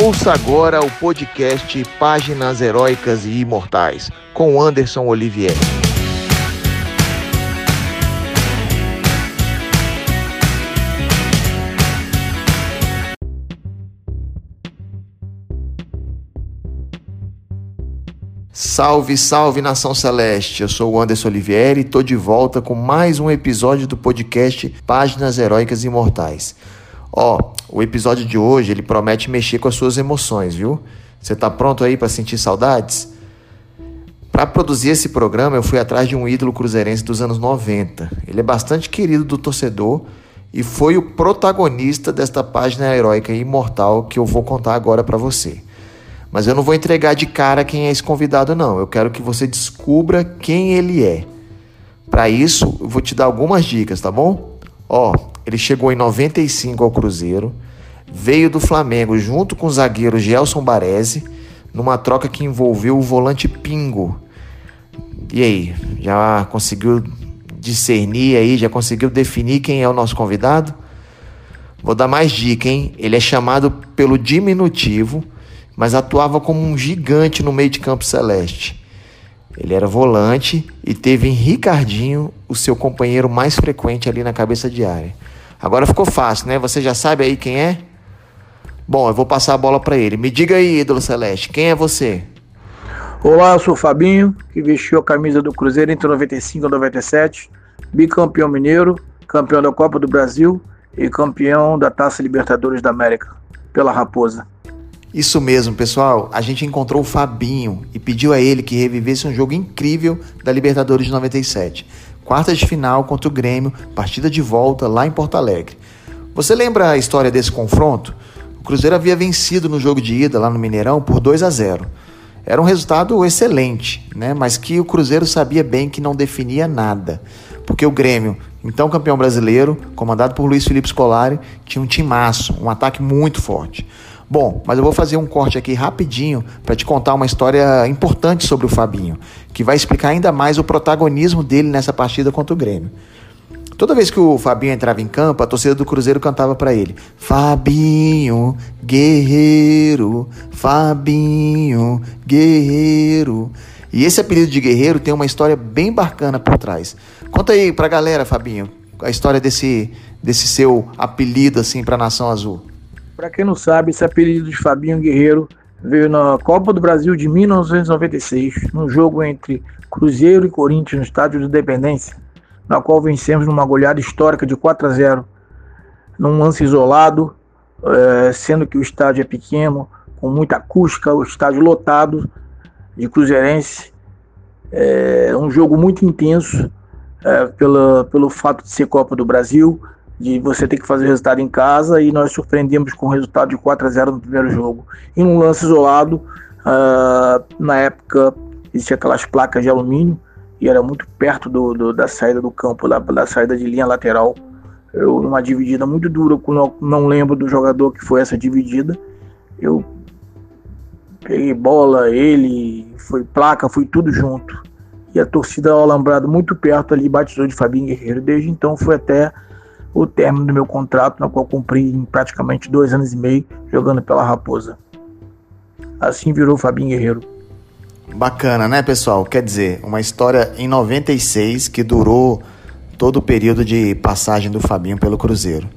Ouça agora o podcast Páginas Heróicas e Imortais, com Anderson Olivier. Salve, salve nação celeste! Eu sou o Anderson Olivieri e tô de volta com mais um episódio do podcast Páginas Heróicas e Imortais. Ó, o episódio de hoje ele promete mexer com as suas emoções, viu? Você tá pronto aí para sentir saudades? Para produzir esse programa, eu fui atrás de um ídolo cruzeirense dos anos 90. Ele é bastante querido do torcedor e foi o protagonista desta página heróica e imortal que eu vou contar agora para você. Mas eu não vou entregar de cara quem é esse convidado, não. Eu quero que você descubra quem ele é. Para isso, eu vou te dar algumas dicas, tá bom? Ó, ele chegou em 95 ao Cruzeiro, veio do Flamengo junto com o zagueiro Gelson Baresi, numa troca que envolveu o volante Pingo. E aí, já conseguiu discernir aí, já conseguiu definir quem é o nosso convidado? Vou dar mais dica, hein? Ele é chamado pelo diminutivo mas atuava como um gigante no meio de campo celeste. Ele era volante e teve em Ricardinho o seu companheiro mais frequente ali na cabeça de área. Agora ficou fácil, né? Você já sabe aí quem é? Bom, eu vou passar a bola para ele. Me diga aí, ídolo celeste, quem é você? Olá, eu sou o Fabinho, que vestiu a camisa do Cruzeiro entre 95 e 97, bicampeão mineiro, campeão da Copa do Brasil e campeão da Taça Libertadores da América pela Raposa. Isso mesmo, pessoal. A gente encontrou o Fabinho e pediu a ele que revivesse um jogo incrível da Libertadores de 97. Quartas de final contra o Grêmio, partida de volta lá em Porto Alegre. Você lembra a história desse confronto? O Cruzeiro havia vencido no jogo de ida lá no Mineirão por 2 a 0. Era um resultado excelente, né? mas que o Cruzeiro sabia bem que não definia nada. Porque o Grêmio, então campeão brasileiro, comandado por Luiz Felipe Scolari, tinha um timaço, um ataque muito forte. Bom, mas eu vou fazer um corte aqui rapidinho para te contar uma história importante sobre o Fabinho, que vai explicar ainda mais o protagonismo dele nessa partida contra o Grêmio. Toda vez que o Fabinho entrava em campo, a torcida do Cruzeiro cantava para ele: Fabinho, guerreiro, Fabinho, guerreiro. E esse apelido de guerreiro tem uma história bem bacana por trás. Conta aí pra galera, Fabinho, a história desse, desse seu apelido assim para a Nação Azul. Para quem não sabe, esse apelido de Fabinho Guerreiro veio na Copa do Brasil de 1996, num jogo entre Cruzeiro e Corinthians no estádio de Independência, na qual vencemos numa goleada histórica de 4 a 0, num lance isolado, é, sendo que o estádio é pequeno, com muita acústica, o estádio lotado de Cruzeirense. É um jogo muito intenso é, pela, pelo fato de ser Copa do Brasil, de você ter que fazer o resultado em casa e nós surpreendemos com o resultado de 4 a 0 no primeiro jogo. Em um lance isolado, uh, na época existia aquelas placas de alumínio e era muito perto do, do da saída do campo, da, da, saída de linha lateral. Eu, numa dividida muito dura, não, não lembro do jogador que foi essa dividida. Eu peguei bola, ele, foi placa, foi tudo junto. E a torcida ao alambrado muito perto ali batizou de Fabinho Guerreiro. Desde então foi até o término do meu contrato, na qual cumpri em praticamente dois anos e meio jogando pela Raposa. Assim virou Fabinho Guerreiro. Bacana, né, pessoal? Quer dizer, uma história em 96 que durou todo o período de passagem do Fabinho pelo Cruzeiro.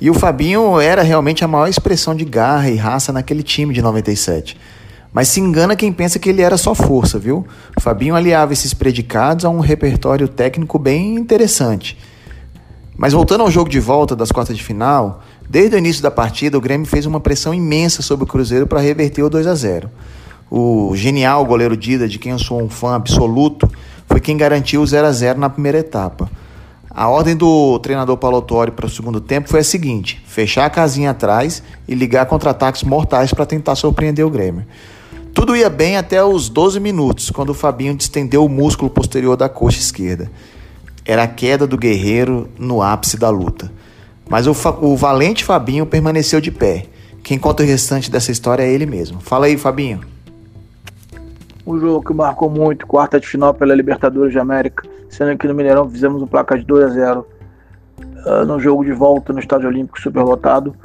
E o Fabinho era realmente a maior expressão de garra e raça naquele time de 97. Mas se engana quem pensa que ele era só força, viu? O Fabinho aliava esses predicados a um repertório técnico bem interessante. Mas voltando ao jogo de volta das quartas de final, desde o início da partida o Grêmio fez uma pressão imensa sobre o Cruzeiro para reverter o 2 a 0. O genial goleiro Dida, de quem eu sou um fã absoluto, foi quem garantiu o 0 a 0 na primeira etapa. A ordem do treinador Paulo Torre para o segundo tempo foi a seguinte: fechar a casinha atrás e ligar contra-ataques mortais para tentar surpreender o Grêmio. Tudo ia bem até os 12 minutos, quando o Fabinho distendeu o músculo posterior da coxa esquerda era a queda do guerreiro no ápice da luta. Mas o, o valente Fabinho permaneceu de pé. Quem conta o restante dessa história é ele mesmo. Fala aí, Fabinho. Um jogo que marcou muito, quarta de final pela Libertadores de América, sendo que no Mineirão fizemos um placar de 2 a 0 uh, no jogo de volta no Estádio Olímpico superlotado.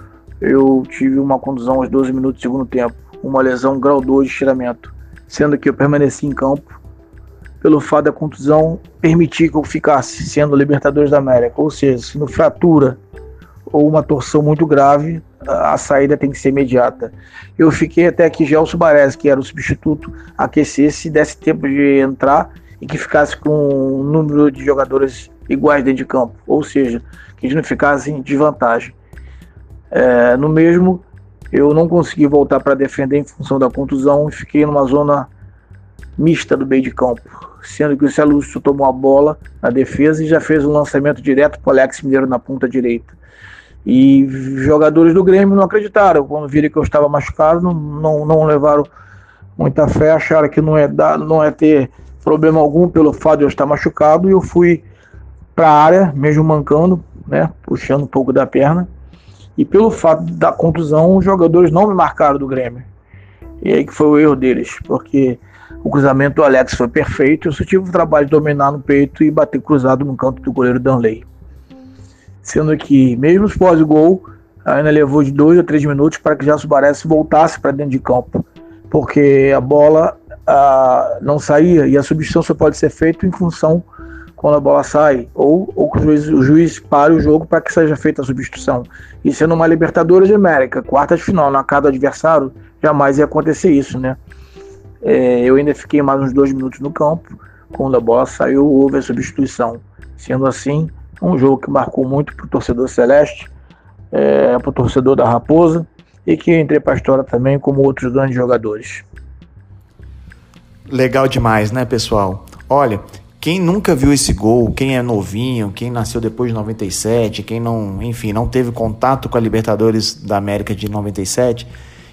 eu tive uma contusão aos 12 minutos do segundo tempo, uma lesão grau 2 de estiramento, sendo que eu permaneci em campo pelo fato da contusão permitir que eu ficasse sendo Libertadores da América, ou seja, se no fratura ou uma torção muito grave, a saída tem que ser imediata. Eu fiquei até que Gelson Baresi, que era o substituto, aquecesse, desse tempo de entrar e que ficasse com um número de jogadores iguais dentro de campo, ou seja, que eles não ficassem em desvantagem. É, no mesmo, eu não consegui voltar para defender em função da contusão e fiquei numa zona mista do meio de campo, sendo que o Celúcio tomou a bola na defesa e já fez um lançamento direto para o Alex Mineiro na ponta direita. E jogadores do Grêmio não acreditaram. Quando viram que eu estava machucado, não, não, não levaram muita fé, acharam que não é, dar, não é ter problema algum pelo fato de eu estar machucado. E eu fui para a área, mesmo mancando, né, puxando um pouco da perna. E pelo fato da contusão, os jogadores não me marcaram do Grêmio. E aí que foi o erro deles, porque o cruzamento do Alex foi perfeito. Eu só tive o trabalho de dominar no peito e bater cruzado no canto do goleiro Danley sendo que, mesmo pós-gol, ainda levou de dois a três minutos para que Baresi voltasse para dentro de campo, porque a bola ah, não saía e a substituição só pode ser feita em função quando a bola sai, ou, ou o juiz, o juiz pare o jogo para que seja feita a substituição. E sendo uma Libertadores de América, quarta de final na casa do adversário, jamais ia acontecer isso, né? É, eu ainda fiquei mais uns dois minutos no campo, quando a bola saiu, houve a substituição. Sendo assim, um jogo que marcou muito para o torcedor celeste, é, para o torcedor da Raposa e que entrei para a história também como outros grandes jogadores. Legal demais, né, pessoal? Olha, quem nunca viu esse gol, quem é novinho, quem nasceu depois de 97, quem não, enfim, não teve contato com a Libertadores da América de 97,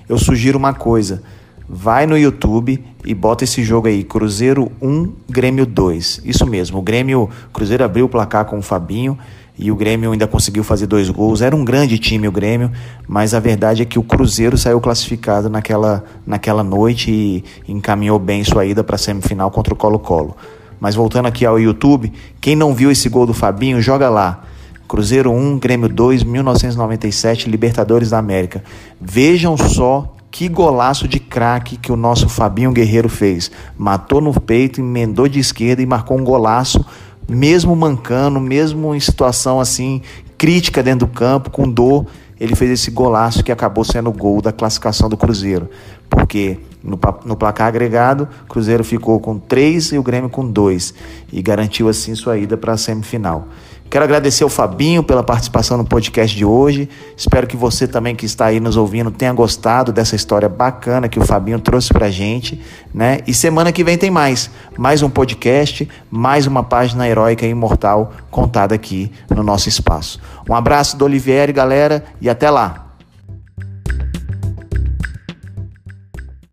eu sugiro uma coisa vai no YouTube e bota esse jogo aí, Cruzeiro 1, Grêmio 2. Isso mesmo, o Grêmio, Cruzeiro abriu o placar com o Fabinho e o Grêmio ainda conseguiu fazer dois gols. Era um grande time o Grêmio, mas a verdade é que o Cruzeiro saiu classificado naquela, naquela noite e encaminhou bem sua ida para a semifinal contra o Colo-Colo. Mas voltando aqui ao YouTube, quem não viu esse gol do Fabinho, joga lá. Cruzeiro 1, Grêmio 2, 1997, Libertadores da América. Vejam só que golaço de craque que o nosso Fabinho Guerreiro fez. Matou no peito, emendou de esquerda e marcou um golaço, mesmo mancando, mesmo em situação assim crítica dentro do campo, com dor. Ele fez esse golaço que acabou sendo o gol da classificação do Cruzeiro. Porque no, no placar agregado, o Cruzeiro ficou com 3 e o Grêmio com 2. E garantiu assim sua ida para a semifinal. Quero agradecer ao Fabinho pela participação no podcast de hoje. Espero que você também que está aí nos ouvindo tenha gostado dessa história bacana que o Fabinho trouxe pra gente, né? E semana que vem tem mais, mais um podcast, mais uma página heróica e imortal contada aqui no nosso espaço. Um abraço do Olivieri, galera, e até lá.